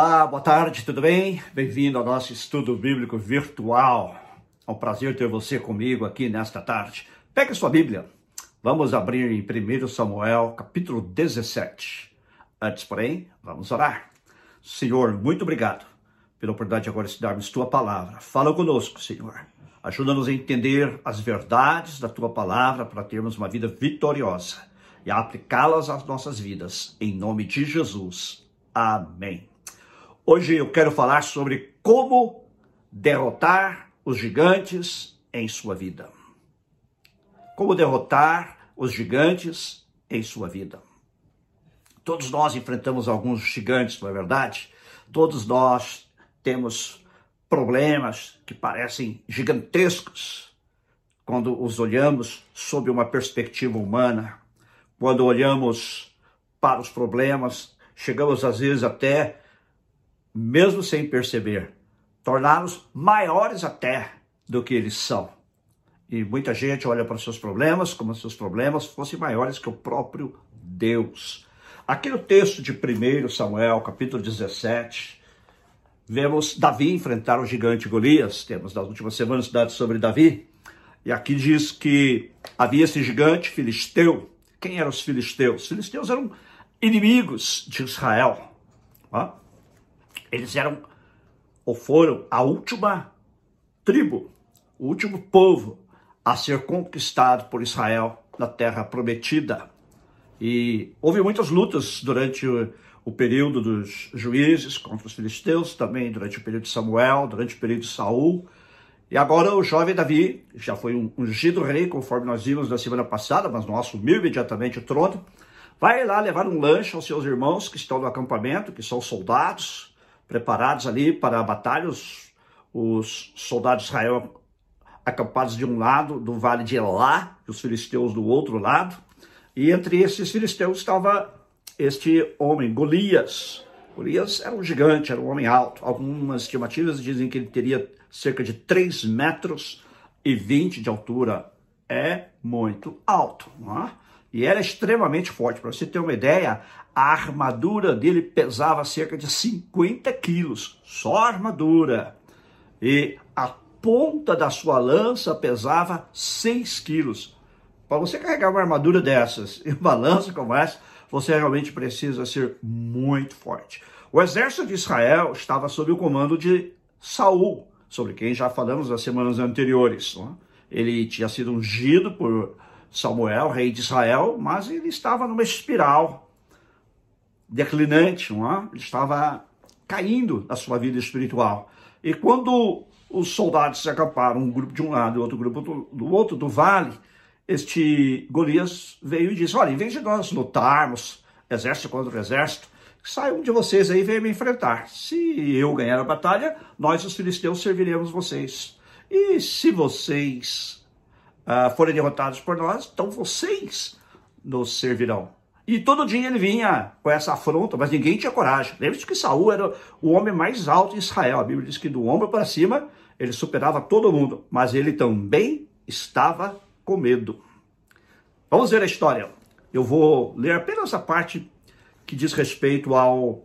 Olá, boa tarde, tudo bem? Bem-vindo ao nosso estudo bíblico virtual. É um prazer ter você comigo aqui nesta tarde. Pegue sua Bíblia. Vamos abrir em 1 Samuel, capítulo 17. Antes, porém, vamos orar. Senhor, muito obrigado pela oportunidade de agora estudarmos tua palavra. Fala conosco, Senhor. Ajuda-nos a entender as verdades da tua palavra para termos uma vida vitoriosa e aplicá-las às nossas vidas. Em nome de Jesus. Amém. Hoje eu quero falar sobre como derrotar os gigantes em sua vida. Como derrotar os gigantes em sua vida. Todos nós enfrentamos alguns gigantes, não é verdade? Todos nós temos problemas que parecem gigantescos quando os olhamos sob uma perspectiva humana. Quando olhamos para os problemas, chegamos às vezes até mesmo sem perceber, torná-los maiores até do que eles são. E muita gente olha para os seus problemas como se os problemas fossem maiores que o próprio Deus. Aqui no texto de 1 Samuel, capítulo 17, vemos Davi enfrentar o gigante Golias. Temos nas últimas semanas estudado sobre Davi. E aqui diz que havia esse gigante filisteu. Quem eram os filisteus? Os filisteus eram inimigos de Israel. Ó. Eles eram ou foram a última tribo, o último povo a ser conquistado por Israel na terra prometida. E houve muitas lutas durante o, o período dos juízes contra os filisteus, também durante o período de Samuel, durante o período de Saul. E agora o jovem Davi já foi um ungido rei, conforme nós vimos na semana passada, mas não assumiu imediatamente o trono. Vai lá levar um lanche aos seus irmãos que estão no acampamento, que são soldados, preparados ali para a batalha, os, os soldados de Israel acampados de um lado do vale de Elá, e os filisteus do outro lado. E entre esses filisteus estava este homem, Golias. Golias era um gigante, era um homem alto. Algumas estimativas dizem que ele teria cerca de 3 metros e 20 de altura. É muito alto, não é? E era extremamente forte. Para você ter uma ideia, a armadura dele pesava cerca de 50 quilos, só armadura. E a ponta da sua lança pesava 6 quilos. Para você carregar uma armadura dessas e uma lança como essa, você realmente precisa ser muito forte. O exército de Israel estava sob o comando de Saul, sobre quem já falamos nas semanas anteriores. É? Ele tinha sido ungido por Samuel, rei de Israel, mas ele estava numa espiral declinante, não é? ele estava caindo na sua vida espiritual. E quando os soldados se acamparam, um grupo de um lado e outro grupo do, do outro do vale, este Golias veio e disse: Olha, em vez de nós lutarmos exército contra exército, sai um de vocês aí e venha me enfrentar. Se eu ganhar a batalha, nós, os filisteus, serviremos vocês. E se vocês uh, forem derrotados por nós, então vocês nos servirão. E todo dia ele vinha com essa afronta, mas ninguém tinha coragem. Lembre-se que Saul era o homem mais alto em Israel. A Bíblia diz que do ombro para cima ele superava todo mundo, mas ele também estava com medo. Vamos ver a história. Eu vou ler apenas a parte que diz respeito ao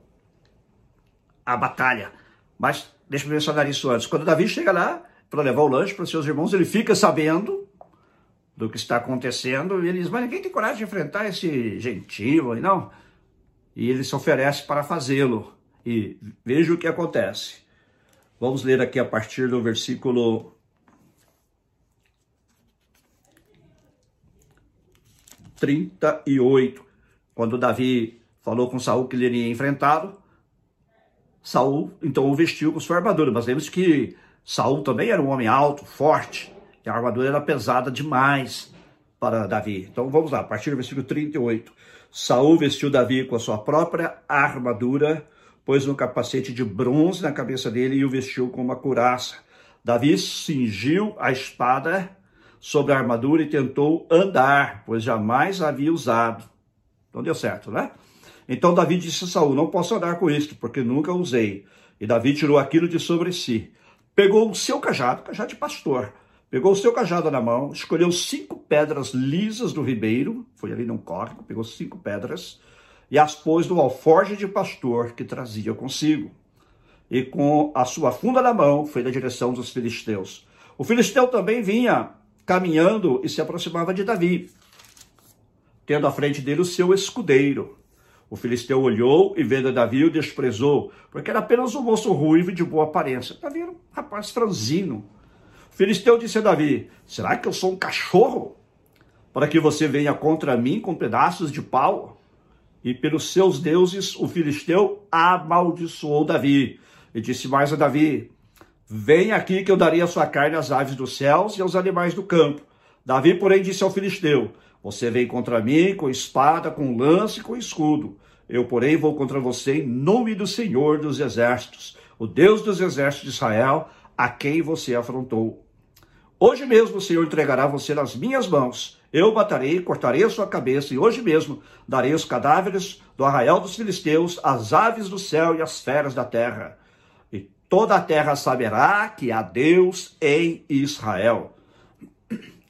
a batalha. Mas deixa eu mencionar isso antes. Quando Davi chega lá para levar o lanche para seus irmãos, ele fica sabendo do que está acontecendo, e eles, mas ninguém tem coragem de enfrentar esse gentil, não. E ele se oferece para fazê-lo. E veja o que acontece. Vamos ler aqui a partir do versículo trinta e oito, quando Davi falou com Saul que ele iria enfrentá-lo, Saul então o vestiu com sua armadura. Mas lembre-se que Saul também era um homem alto, forte, a armadura era pesada demais para Davi. Então vamos lá, a partir do versículo 38. Saul vestiu Davi com a sua própria armadura, pôs um capacete de bronze na cabeça dele e o vestiu com uma couraça. Davi cingiu a espada sobre a armadura e tentou andar, pois jamais havia usado. Então deu certo, né? Então Davi disse a Saul: Não posso andar com isto, porque nunca usei. E Davi tirou aquilo de sobre si. Pegou o seu cajado, cajado de pastor, Pegou o seu cajado na mão, escolheu cinco pedras lisas do ribeiro, foi ali num córrego, pegou cinco pedras e as pôs no alforje de pastor que trazia consigo. e com a sua funda na mão foi na direção dos filisteus. O filisteu também vinha caminhando e se aproximava de Davi, tendo à frente dele o seu escudeiro. O filisteu olhou e vendo Davi o desprezou, porque era apenas um moço ruivo e de boa aparência. Davi era um rapaz franzino. O filisteu disse a Davi: Será que eu sou um cachorro? Para que você venha contra mim com pedaços de pau? E pelos seus deuses, o filisteu amaldiçoou Davi. E disse mais a Davi: Vem aqui que eu darei a sua carne às aves dos céus e aos animais do campo. Davi, porém, disse ao filisteu: Você vem contra mim com espada, com lance e com escudo. Eu, porém, vou contra você em nome do Senhor dos Exércitos, o Deus dos Exércitos de Israel, a quem você afrontou. Hoje mesmo o Senhor entregará você nas minhas mãos. Eu matarei, cortarei a sua cabeça, e hoje mesmo darei os cadáveres do arraial dos filisteus, às aves do céu e às feras da terra. E toda a terra saberá que há Deus em Israel.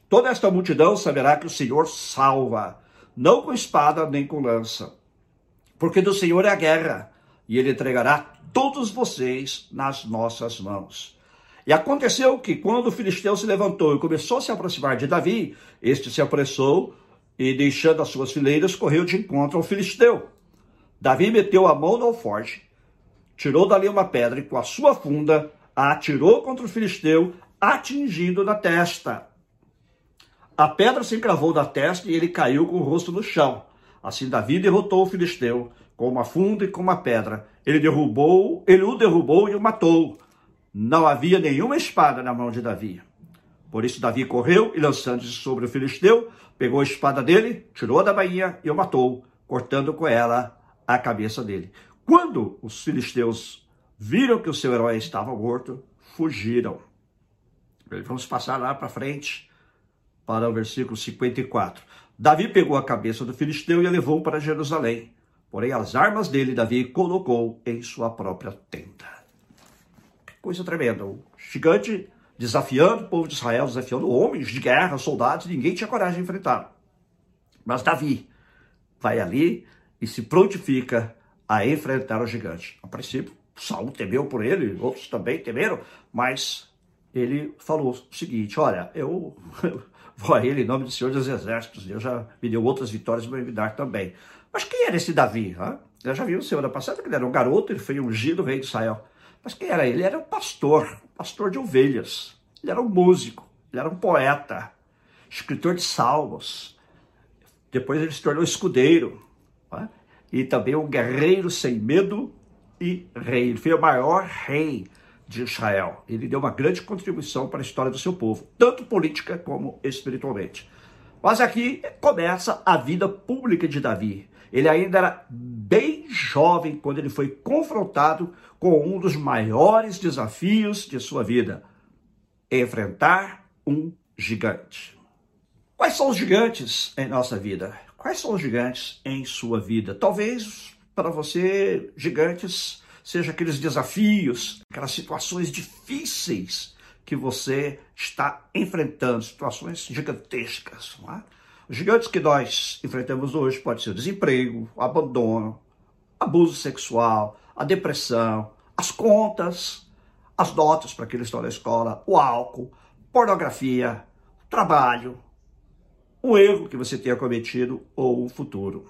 Toda esta multidão saberá que o Senhor salva, não com espada nem com lança porque do Senhor é a guerra, e ele entregará todos vocês nas nossas mãos. E aconteceu que quando o filisteu se levantou e começou a se aproximar de Davi, este se apressou e, deixando as suas fileiras, correu de encontro ao filisteu. Davi meteu a mão no alforje, tirou dali uma pedra e, com a sua funda, a atirou contra o filisteu, atingindo na testa. A pedra se encravou na testa e ele caiu com o rosto no chão. Assim Davi derrotou o filisteu com uma funda e com uma pedra. Ele derrubou, ele o derrubou e o matou. Não havia nenhuma espada na mão de Davi. Por isso Davi correu e lançando-se sobre o filisteu, pegou a espada dele, tirou da bainha e o matou, cortando com ela a cabeça dele. Quando os filisteus viram que o seu herói estava morto, fugiram. Vamos passar lá para frente para o versículo 54. Davi pegou a cabeça do filisteu e a levou para Jerusalém. Porém, as armas dele, Davi colocou em sua própria tenda. Coisa tremenda. O gigante desafiando o povo de Israel, desafiando homens de guerra, soldados, ninguém tinha coragem de enfrentar. Mas Davi vai ali e se prontifica a enfrentar o gigante. A princípio, Saul temeu por ele, outros também temeram, mas ele falou o seguinte: Olha, eu vou a ele em nome do Senhor dos Exércitos, Deus já me deu outras vitórias, vai me dar também. Mas quem era esse Davi? Eu já vi no semana passada que ele era um garoto, ele foi ungido rei de Israel. Mas quem era ele? Ele era um pastor, pastor de ovelhas. Ele era um músico, ele era um poeta, escritor de salmos. Depois ele se tornou escudeiro. Hein? E também um guerreiro sem medo e rei. Ele foi o maior rei de Israel. Ele deu uma grande contribuição para a história do seu povo, tanto política como espiritualmente. Mas aqui começa a vida pública de Davi. Ele ainda era bem jovem quando ele foi confrontado com um dos maiores desafios de sua vida: enfrentar um gigante. Quais são os gigantes em nossa vida? Quais são os gigantes em sua vida? Talvez para você, gigantes seja aqueles desafios, aquelas situações difíceis que você está enfrentando, situações gigantescas. Não é? Os gigantes que nós enfrentamos hoje pode ser o desemprego, o abandono, abuso sexual, a depressão, as contas, as notas para aqueles que estão na escola, o álcool, pornografia, trabalho, um erro que você tenha cometido ou um futuro.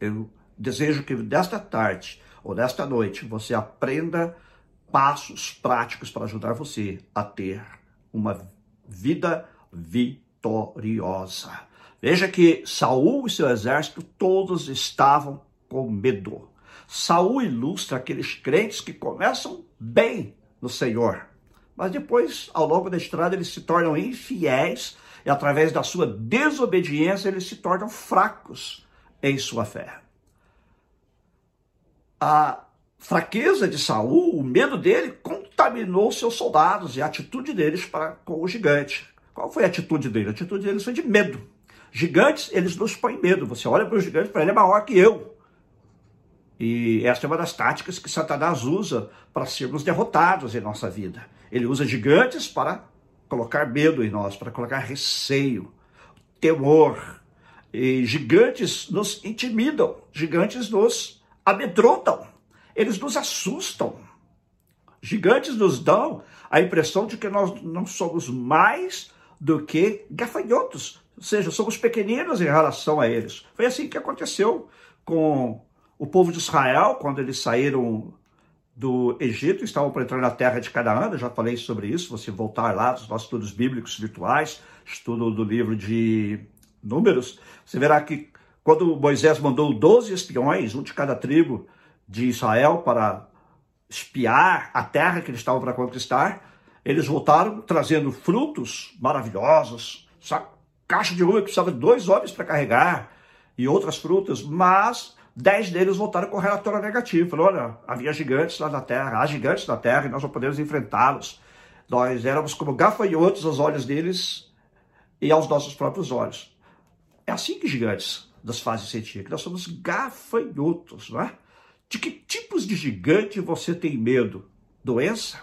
Eu desejo que desta tarde ou nesta noite você aprenda passos práticos para ajudar você a ter uma vida vitoriosa. Veja que Saul e seu exército todos estavam com medo. Saul ilustra aqueles crentes que começam bem no Senhor, mas depois, ao longo da estrada, eles se tornam infiéis e através da sua desobediência eles se tornam fracos em sua fé a fraqueza de Saul, o medo dele, contaminou seus soldados e a atitude deles para com o gigante. Qual foi a atitude dele? A atitude deles foi de medo. Gigantes, eles nos põem medo. Você olha para o gigante, para ele é maior que eu. E esta é uma das táticas que Satanás usa para sermos derrotados em nossa vida. Ele usa gigantes para colocar medo em nós, para colocar receio, temor. E gigantes nos intimidam, gigantes nos amedrontam, eles nos assustam. Gigantes nos dão a impressão de que nós não somos mais do que gafanhotos, ou seja, somos pequeninos em relação a eles. Foi assim que aconteceu com o povo de Israel, quando eles saíram do Egito, estavam para entrar na terra de Canaã, eu já falei sobre isso, você voltar lá dos nossos estudos bíblicos virtuais, estudo do livro de Números, você verá que quando Moisés mandou 12 espiões, um de cada tribo de Israel, para espiar a terra que eles estavam para conquistar, eles voltaram trazendo frutos maravilhosos, caixa de uva que precisava de dois homens para carregar e outras frutas, mas dez deles voltaram com relatório negativo. Falou, olha, havia gigantes lá na terra, há gigantes na terra e nós não podemos enfrentá-los. Nós éramos como gafanhotos aos olhos deles e aos nossos próprios olhos. É assim que gigantes das fases científicas, nós somos gafanhotos, não é? De que tipos de gigante você tem medo? Doença?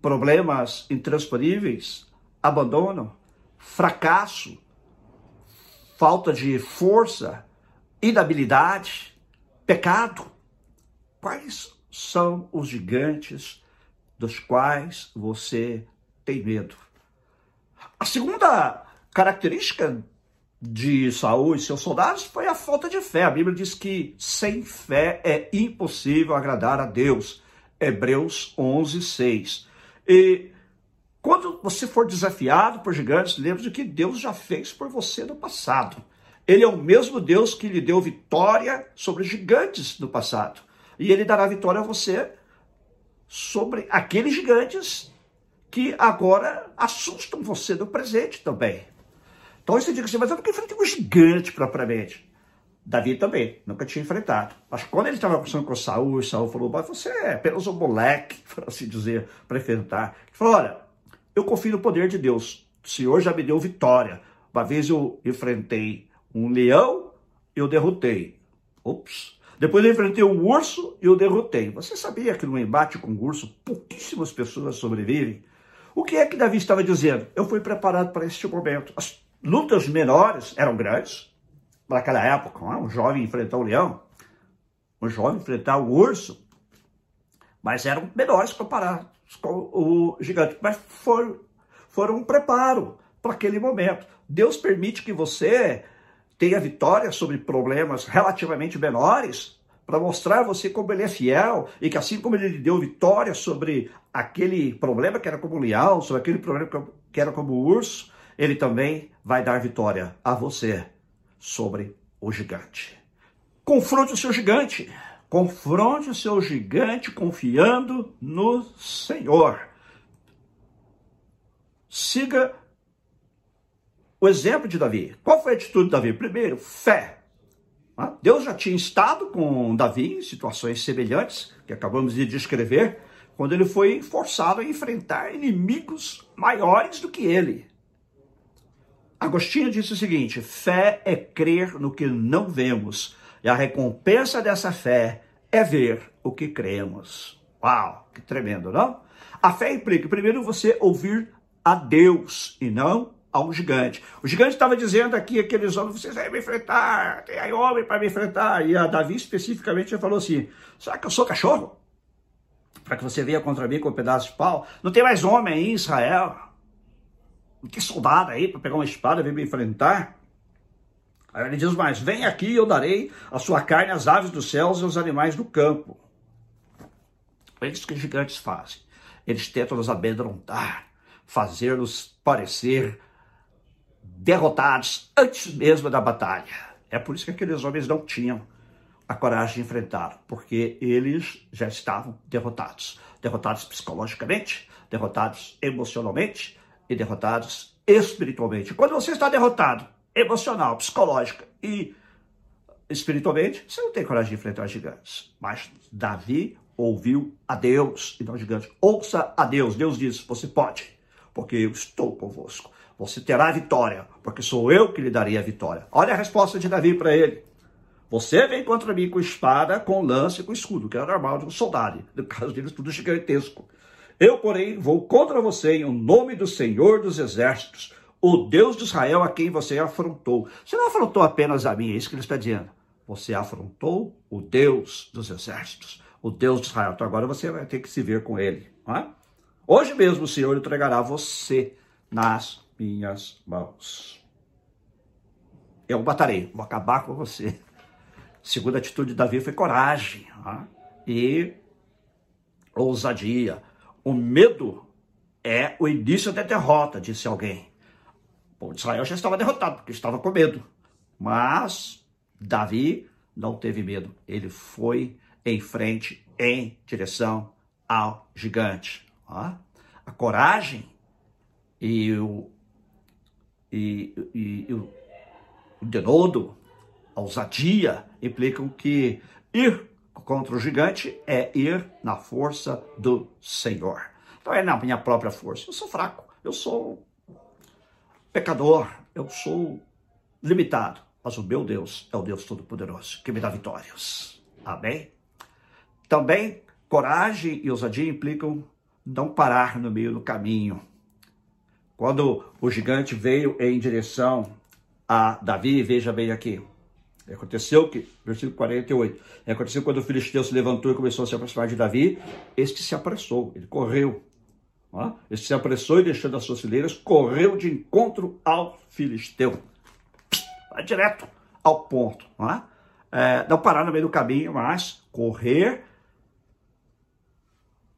Problemas intransponíveis? Abandono? Fracasso? Falta de força? Inabilidade? Pecado? Quais são os gigantes dos quais você tem medo? A segunda característica de Saul e seus soldados foi a falta de fé. A Bíblia diz que sem fé é impossível agradar a Deus. Hebreus 11, 6. E quando você for desafiado por gigantes, lembre de que Deus já fez por você no passado. Ele é o mesmo Deus que lhe deu vitória sobre gigantes no passado. E ele dará vitória a você sobre aqueles gigantes que agora assustam você no presente também. Então você diz assim, mas eu nunca enfrentei um gigante propriamente. Davi também, nunca tinha enfrentado. Mas quando ele estava conversando com Saul, Saul falou, mas você é apenas um moleque, por assim dizer, para enfrentar. Ele falou, olha, eu confio no poder de Deus. O Senhor já me deu vitória. Uma vez eu enfrentei um leão, eu derrotei. Ops. Depois eu enfrentei um urso e eu derrotei. Você sabia que no embate com um urso, pouquíssimas pessoas sobrevivem? O que é que Davi estava dizendo? Eu fui preparado para este momento. As lutas menores eram grandes. Naquela época, um jovem enfrentar o leão, um jovem enfrentar o urso, mas eram menores comparados com o gigante. Mas foram, foram um preparo para aquele momento. Deus permite que você tenha vitória sobre problemas relativamente menores para mostrar a você como ele é fiel e que assim como ele deu vitória sobre aquele problema que era como leão, sobre aquele problema que era como urso, ele também vai dar vitória a você sobre o gigante. Confronte o seu gigante. Confronte o seu gigante confiando no Senhor. Siga o exemplo de Davi. Qual foi a atitude de Davi? Primeiro, fé. Deus já tinha estado com Davi em situações semelhantes, que acabamos de descrever, quando ele foi forçado a enfrentar inimigos maiores do que ele. Agostinho disse o seguinte: fé é crer no que não vemos, e a recompensa dessa fé é ver o que cremos. Uau, que tremendo, não? A fé implica, primeiro, você ouvir a Deus e não a um gigante. O gigante estava dizendo aqui, aqueles homens, vocês vão me enfrentar, tem aí homem para me enfrentar. E a Davi especificamente falou assim: será que eu sou cachorro? Para que você venha contra mim com um pedaço de pau? Não tem mais homem aí em Israel que soldado aí para pegar uma espada e vir me enfrentar? Aí ele diz mais: Vem aqui e eu darei a sua carne às aves dos céus e aos animais do campo. É isso que os gigantes fazem. Eles tentam nos amedrontar, fazer-nos parecer derrotados antes mesmo da batalha. É por isso que aqueles homens não tinham a coragem de enfrentar, porque eles já estavam derrotados. Derrotados psicologicamente, derrotados emocionalmente, e derrotados espiritualmente. Quando você está derrotado emocional, psicológica e espiritualmente, você não tem coragem de enfrentar gigantes. Mas Davi ouviu a Deus e não gigantes. Ouça a Deus. Deus disse: Você pode, porque eu estou convosco. Você terá vitória, porque sou eu que lhe daria a vitória. Olha a resposta de Davi para ele. Você vem contra mim com espada, com lança e com escudo, que é normal de um soldado. No caso deles, tudo gigantesco. Eu, porém, vou contra você em nome do Senhor dos Exércitos, o Deus de Israel a quem você afrontou. Você não afrontou apenas a mim, é isso que ele está dizendo. Você afrontou o Deus dos Exércitos, o Deus de Israel. Então agora você vai ter que se ver com ele. É? Hoje mesmo o Senhor entregará você nas minhas mãos. Eu batarei, vou acabar com você. segunda atitude de Davi foi coragem é? e ousadia. O medo é o início da derrota, disse alguém. Israel já estava derrotado, porque estava com medo. Mas Davi não teve medo. Ele foi em frente, em direção ao gigante. A coragem e o, e, e, e o denodo, a ousadia, implicam que ir contra o gigante é ir na força do Senhor. Não é na minha própria força. Eu sou fraco, eu sou pecador, eu sou limitado. Mas o meu Deus é o Deus Todo-Poderoso, que me dá vitórias. Amém? Também, coragem e ousadia implicam não parar no meio do caminho. Quando o gigante veio em direção a Davi, veja bem aqui. Aconteceu que, versículo 48, aconteceu quando o filisteu se levantou e começou a se aproximar de Davi, este se apressou, ele correu. Este se apressou e deixando as suas fileiras, correu de encontro ao filisteu. Vai direto ao ponto. Não, é? É, não parar no meio do caminho, mas correr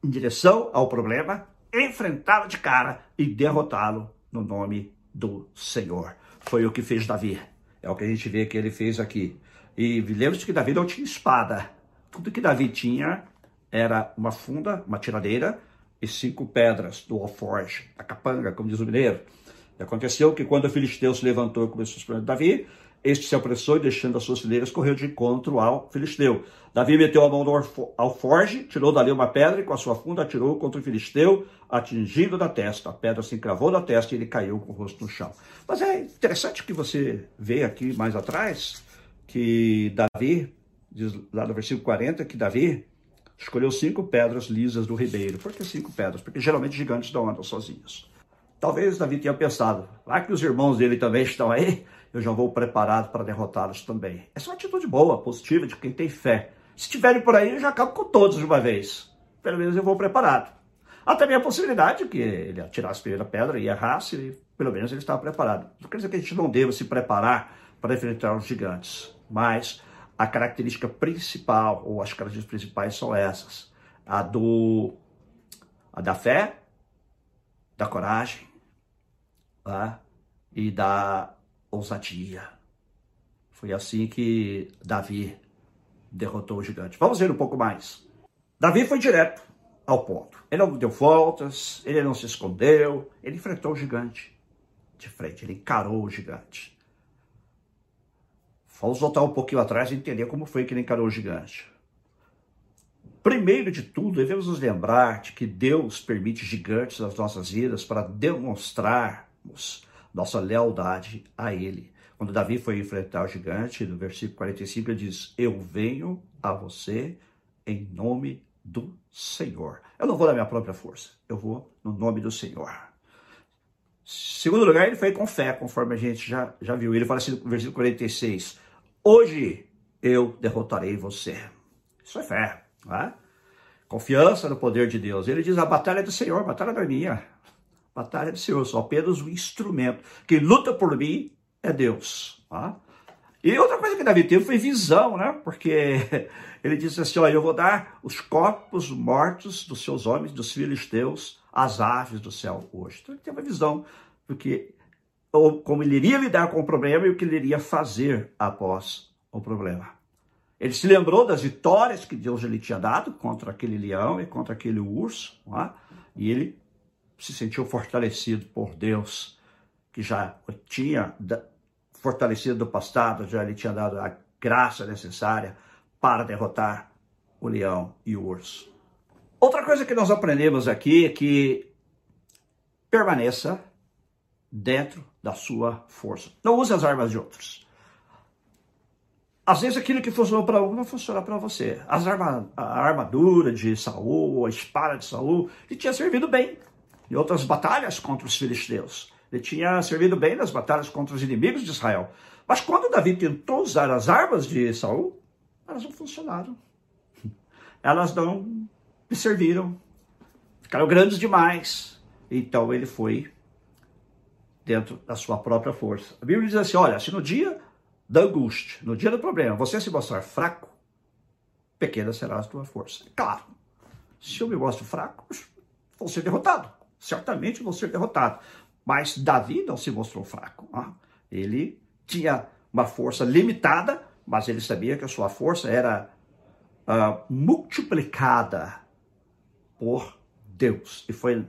em direção ao problema, enfrentá-lo de cara e derrotá-lo no nome do Senhor. Foi o que fez Davi. É o que a gente vê que ele fez aqui. E lembre-se que Davi não tinha espada. Tudo que Davi tinha era uma funda, uma tiradeira e cinco pedras do alforge, a capanga, como diz o mineiro. E aconteceu que quando o filisteu se levantou e começou a explorar Davi, este se apressou e, deixando as suas fileiras, correu de encontro ao filisteu. Davi meteu a mão no alforge, tirou dali uma pedra e com a sua funda atirou contra o filisteu, atingindo da testa. A pedra se encravou na testa e ele caiu com o rosto no chão. Mas é interessante que você vê aqui mais atrás que Davi, diz lá no versículo 40, que Davi escolheu cinco pedras lisas do ribeiro. Por que cinco pedras? Porque geralmente gigantes não andam sozinhos. Talvez Davi tenha pensado, lá que os irmãos dele também estão aí, eu já vou preparado para derrotá-los também. Essa é uma atitude boa, positiva, de quem tem fé. Se estiverem por aí, eu já acabo com todos de uma vez. Pelo menos eu vou preparado. Há também a possibilidade que ele atirasse a primeira pedra e errasse, e pelo menos ele estava preparado. Não quer dizer que a gente não deva se preparar para enfrentar os gigantes, mas a característica principal, ou as características principais são essas. A do a da fé, da coragem, tá? e da ousadia. Foi assim que Davi derrotou o gigante. Vamos ver um pouco mais. Davi foi direto ao ponto. Ele não deu voltas, ele não se escondeu, ele enfrentou o gigante de frente, ele encarou o gigante. Vamos voltar um pouquinho atrás e entender como foi que ele encarou o gigante. Primeiro de tudo, devemos nos lembrar de que Deus permite gigantes nas nossas vidas para demonstrarmos nossa lealdade a Ele. Quando Davi foi enfrentar o gigante, no versículo 45, ele diz: Eu venho a você em nome do Senhor. Eu não vou na minha própria força, eu vou no nome do Senhor. Segundo lugar, ele foi com fé, conforme a gente já, já viu. Ele fala assim no versículo 46: Hoje eu derrotarei você. Isso é fé. Né? Confiança no poder de Deus. Ele diz: a batalha é do Senhor, a batalha não é minha. A batalha é do Senhor, sou apenas um instrumento. Quem luta por mim é Deus. Tá? E outra coisa que Davi teve foi visão, né? Porque ele disse assim: Olha, eu vou dar os corpos mortos dos seus homens, dos filisteus, às aves do céu hoje. Então ele teve uma visão do que, ou como ele iria lidar com o problema e o que ele iria fazer após o problema. Ele se lembrou das vitórias que Deus lhe tinha dado contra aquele leão e contra aquele urso, é? e ele se sentiu fortalecido por Deus, que já tinha fortalecido do passado, já lhe tinha dado a graça necessária para derrotar o leão e o urso. Outra coisa que nós aprendemos aqui é que permaneça dentro da sua força. Não use as armas de outros. Às vezes aquilo que funcionou para um não funciona para você. As arma, a armadura de Saul, a espada de Saul, lhe tinha servido bem em outras batalhas contra os filisteus. Ele tinha servido bem nas batalhas contra os inimigos de Israel. Mas quando Davi tentou usar as armas de Saul, elas não funcionaram. elas não lhe serviram, ficaram grandes demais. Então ele foi dentro da sua própria força. A Bíblia diz assim: olha, se no dia da angústia, no dia do problema, você se mostrar fraco, pequena será a tua força. Claro, se eu me mostro fraco, vou ser derrotado. Certamente vou ser derrotado. Mas Davi não se mostrou fraco. Ah, ele tinha uma força limitada, mas ele sabia que a sua força era uh, multiplicada por Deus. E foi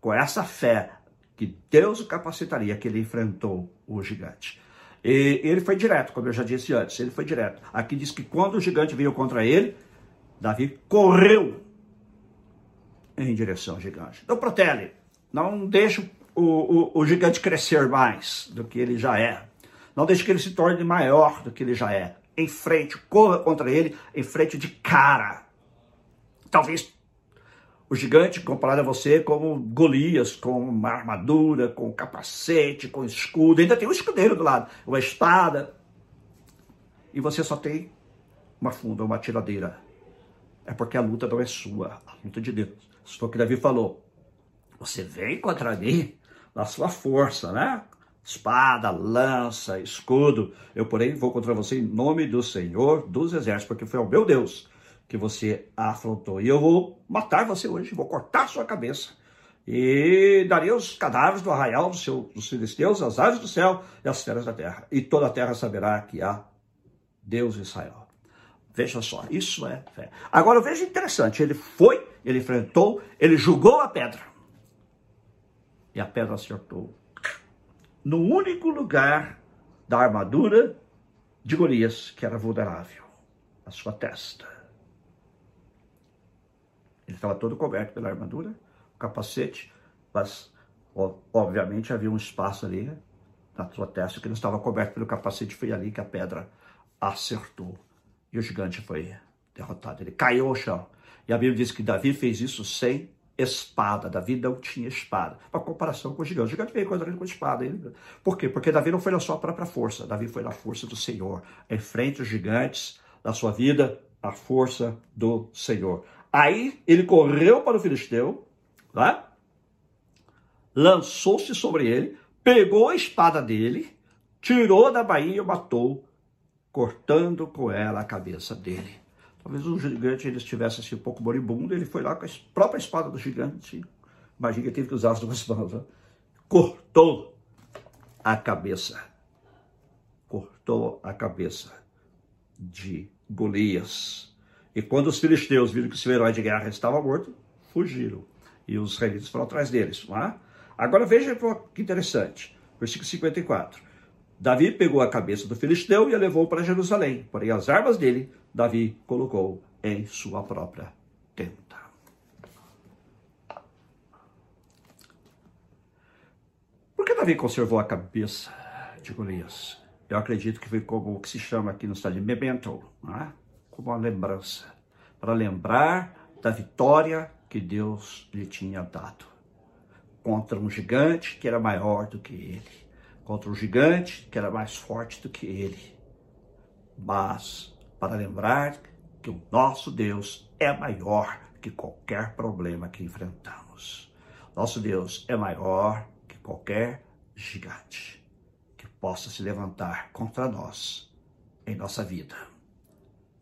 com essa fé que Deus o capacitaria que ele enfrentou o gigante. E ele foi direto, como eu já disse antes, ele foi direto. Aqui diz que quando o gigante veio contra ele, Davi correu em direção ao gigante. Então protele, não deixe o, o, o gigante crescer mais do que ele já é. Não deixe que ele se torne maior do que ele já é. Em frente, corra contra ele, em frente de cara. Talvez o gigante comparado a você como Golias, com uma armadura, com capacete, com escudo. Ainda tem um escudeiro do lado, uma espada. E você só tem uma funda, uma tiradeira. É porque a luta não é sua, a luta é de Deus. O que Davi falou. Você vem contra mim na sua força, né? Espada, lança, escudo. Eu, porém, vou contra você em nome do Senhor dos Exércitos, porque foi ao meu Deus que você afrontou. E eu vou matar você hoje, vou cortar sua cabeça. E darei os cadáveres do arraial do seu, dos filisteus, as aves do céu e as feras da terra. E toda a terra saberá que há Deus Israel. Veja só, isso é fé. Agora veja interessante, ele foi, ele enfrentou, ele julgou a pedra e a pedra acertou. No único lugar da armadura de Golias, que era vulnerável, a sua testa. Ele estava todo coberto pela armadura, o capacete, mas obviamente havia um espaço ali na sua testa que não estava coberto pelo capacete. Foi ali que a pedra acertou. E o gigante foi derrotado. Ele caiu ao chão. E a Bíblia diz que Davi fez isso sem espada. Davi não tinha espada. Uma comparação com o gigante. O gigante veio contra ele com espada. Por quê? Porque Davi não foi na sua própria força. Davi foi na força do Senhor. Enfrente os gigantes da sua vida, a força do Senhor. Aí ele correu para o filisteu, tá? lançou-se sobre ele, pegou a espada dele, tirou da bainha e o matou, cortando com ela a cabeça dele. Talvez o gigante ele estivesse assim, um pouco moribundo, ele foi lá com a própria espada do gigante. Imagina que teve que usar as duas mãos. Né? Cortou a cabeça. Cortou a cabeça de Golias. E quando os filisteus viram que o seu herói de guerra estava morto, fugiram. E os israelitas foram atrás deles. Não é? Agora veja que interessante. Versículo 54. Davi pegou a cabeça do filisteu e a levou para Jerusalém. Porém, as armas dele, Davi colocou em sua própria tenda. Por que Davi conservou a cabeça de Golias? Eu acredito que foi como o que se chama aqui no estado de memento, é? Como uma lembrança, para lembrar da vitória que Deus lhe tinha dado contra um gigante que era maior do que ele contra um gigante que era mais forte do que ele. Mas para lembrar que o nosso Deus é maior que qualquer problema que enfrentamos. Nosso Deus é maior que qualquer gigante que possa se levantar contra nós em nossa vida.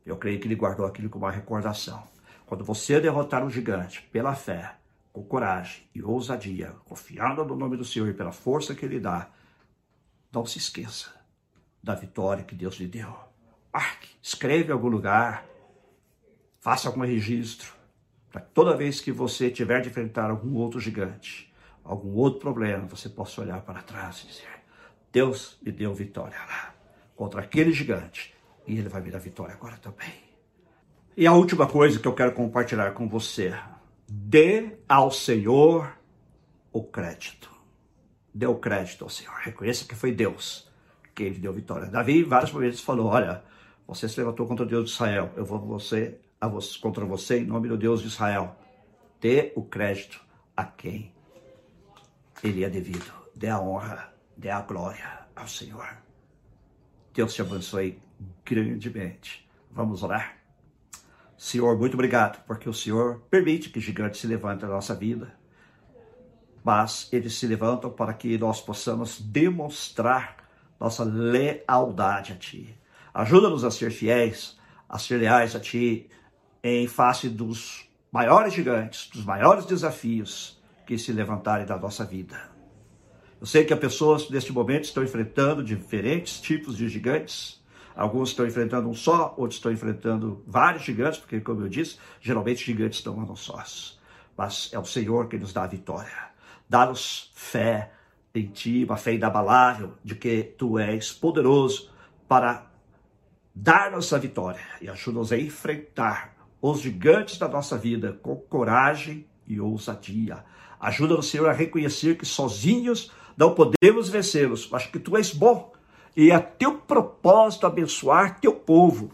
Eu creio que ele guardou aquilo como uma recordação. Quando você derrotar um gigante pela fé, com coragem e ousadia, confiando no nome do Senhor e pela força que ele dá, não se esqueça da vitória que Deus lhe deu. Marque, escreve em algum lugar, faça algum registro, para toda vez que você tiver de enfrentar algum outro gigante, algum outro problema, você possa olhar para trás e dizer: Deus me deu vitória lá, contra aquele gigante, e ele vai me dar vitória agora também. E a última coisa que eu quero compartilhar com você: dê ao Senhor o crédito deu crédito ao Senhor. Reconheça que foi Deus quem lhe deu vitória. Davi, vários momentos, falou: Olha, você se levantou contra o Deus de Israel. Eu vou você, a você, contra você em nome do Deus de Israel. Dê o crédito a quem ele é devido. Dê a honra, dê a glória ao Senhor. Deus te abençoe grandemente. Vamos orar? Senhor, muito obrigado, porque o Senhor permite que gigantes se levantem na nossa vida, mas eles se levantam para que nós possamos demonstrar nossa lealdade a Ti. Ajuda-nos a ser fiéis, a ser leais a Ti em face dos maiores gigantes, dos maiores desafios que se levantarem da nossa vida. Eu sei que as pessoas neste momento estão enfrentando diferentes tipos de gigantes. Alguns estão enfrentando um só, outros estão enfrentando vários gigantes, porque, como eu disse, geralmente gigantes não andam sós. Mas é o Senhor que nos dá a vitória. Dá-nos fé em Ti, uma fé inabalável de que Tu és poderoso para dar-nos a vitória e ajuda-nos a enfrentar os gigantes da nossa vida com coragem e ousadia. Ajuda-nos, Senhor, a reconhecer que sozinhos não podemos vencê-los, mas que Tu és bom e é teu propósito abençoar teu povo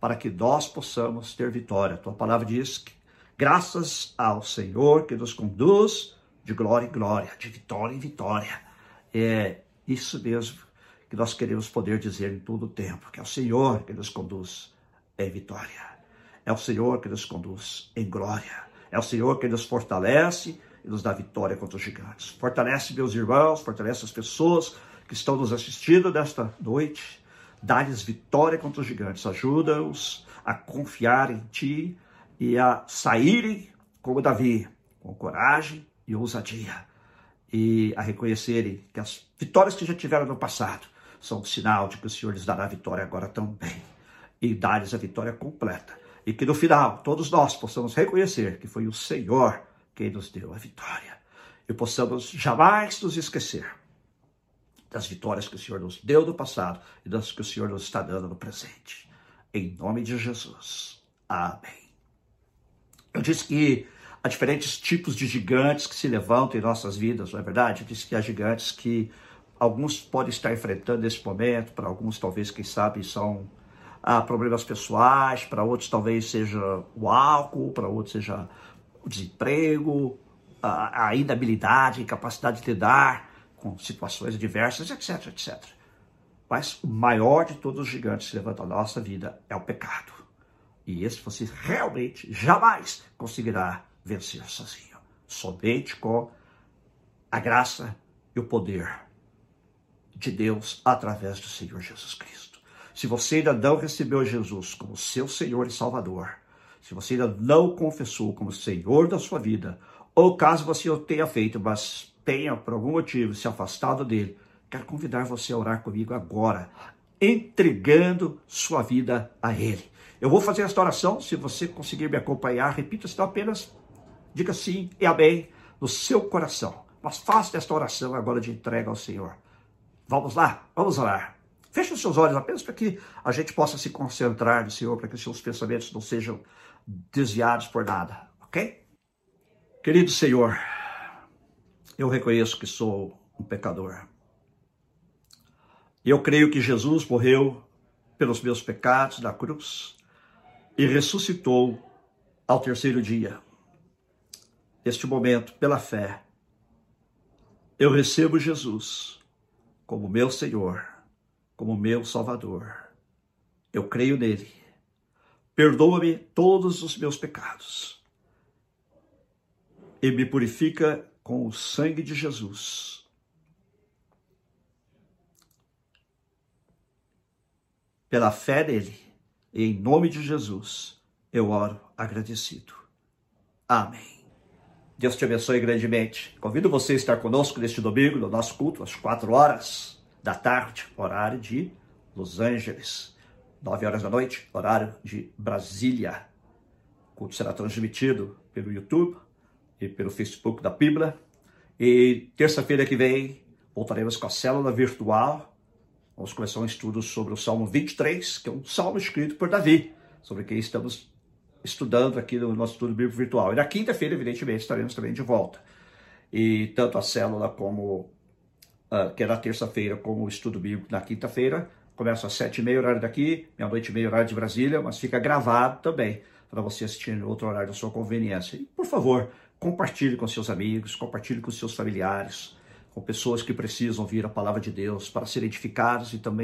para que nós possamos ter vitória. Tua palavra diz que graças ao Senhor que nos conduz de glória em glória, de vitória em vitória. É isso mesmo que nós queremos poder dizer em todo o tempo, que é o Senhor que nos conduz em vitória. É o Senhor que nos conduz em glória. É o Senhor que nos fortalece e nos dá vitória contra os gigantes. Fortalece meus irmãos, fortalece as pessoas que estão nos assistindo nesta noite. Dá-lhes vitória contra os gigantes. Ajuda-os a confiar em Ti e a saírem como Davi, com coragem e ousadia. E a reconhecerem que as vitórias que já tiveram no passado são um sinal de que o Senhor lhes dará vitória agora também. E dar-lhes a vitória completa. E que no final todos nós possamos reconhecer que foi o Senhor quem nos deu a vitória. E possamos jamais nos esquecer das vitórias que o Senhor nos deu no passado e das que o Senhor nos está dando no presente. Em nome de Jesus. Amém. Eu disse que há diferentes tipos de gigantes que se levantam em nossas vidas, não é verdade? Eu disse que há gigantes que alguns podem estar enfrentando nesse momento, para alguns talvez, quem sabe, são ah, problemas pessoais, para outros talvez seja o álcool, para outros seja o desemprego, a, a inabilidade, a incapacidade de lidar com situações diversas, etc, etc. Mas o maior de todos os gigantes que levantam a nossa vida é o pecado. E esse você realmente jamais conseguirá vencer sozinho. Somente com a graça e o poder de Deus através do Senhor Jesus Cristo. Se você ainda não recebeu Jesus como seu Senhor e Salvador, se você ainda não confessou como Senhor da sua vida, ou caso você o tenha feito, mas tenha, por algum motivo, se afastado dele, quero convidar você a orar comigo agora, entregando sua vida a ele. Eu vou fazer esta oração, se você conseguir me acompanhar, repita se apenas, diga sim e amém no seu coração. Mas faça esta oração agora de entrega ao Senhor. Vamos lá, vamos orar. Feche os seus olhos apenas para que a gente possa se concentrar no Senhor, para que os seus pensamentos não sejam desviados por nada, ok? Querido Senhor, eu reconheço que sou um pecador. Eu creio que Jesus morreu pelos meus pecados na cruz e ressuscitou ao terceiro dia. Neste momento, pela fé, eu recebo Jesus como meu Senhor, como meu Salvador. Eu creio nele. Perdoa-me todos os meus pecados e me purifica com o sangue de Jesus. Pela fé nele, e em nome de Jesus, eu oro agradecido. Amém. Deus te abençoe grandemente. Convido você a estar conosco neste domingo, no nosso culto, às quatro horas da tarde, horário de Los Angeles. Nove horas da noite, horário de Brasília. O culto será transmitido pelo YouTube, e pelo Facebook da Bíblia. E terça-feira que vem voltaremos com a célula virtual. Vamos começar um estudo sobre o Salmo 23, que é um salmo escrito por Davi, sobre quem estamos estudando aqui no nosso estudo bíblico virtual. E na quinta-feira, evidentemente, estaremos também de volta. E tanto a célula como, uh, que é na terça-feira, como o estudo bíblico na quinta-feira, começa às sete e meia, horário daqui, meia-noite e meia, horário de Brasília, mas fica gravado também para você assistir em outro horário da sua conveniência. E, por favor, Compartilhe com seus amigos, compartilhe com seus familiares, com pessoas que precisam ouvir a palavra de Deus para ser edificados e também